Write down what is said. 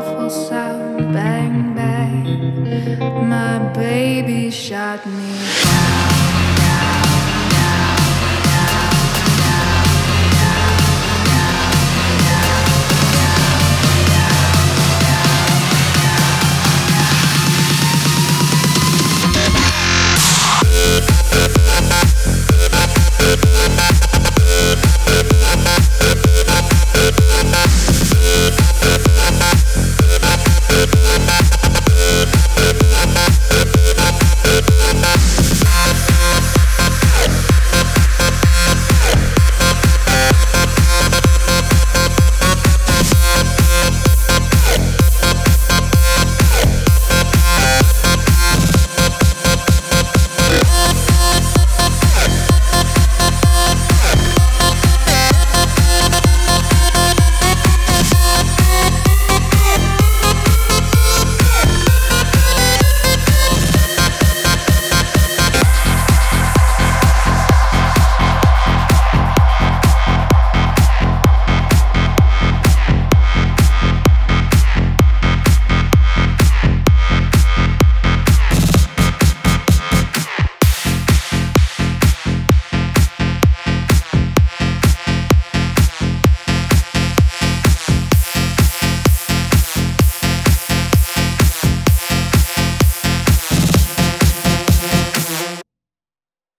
Awful sound. Bang, bang. My baby shot me down.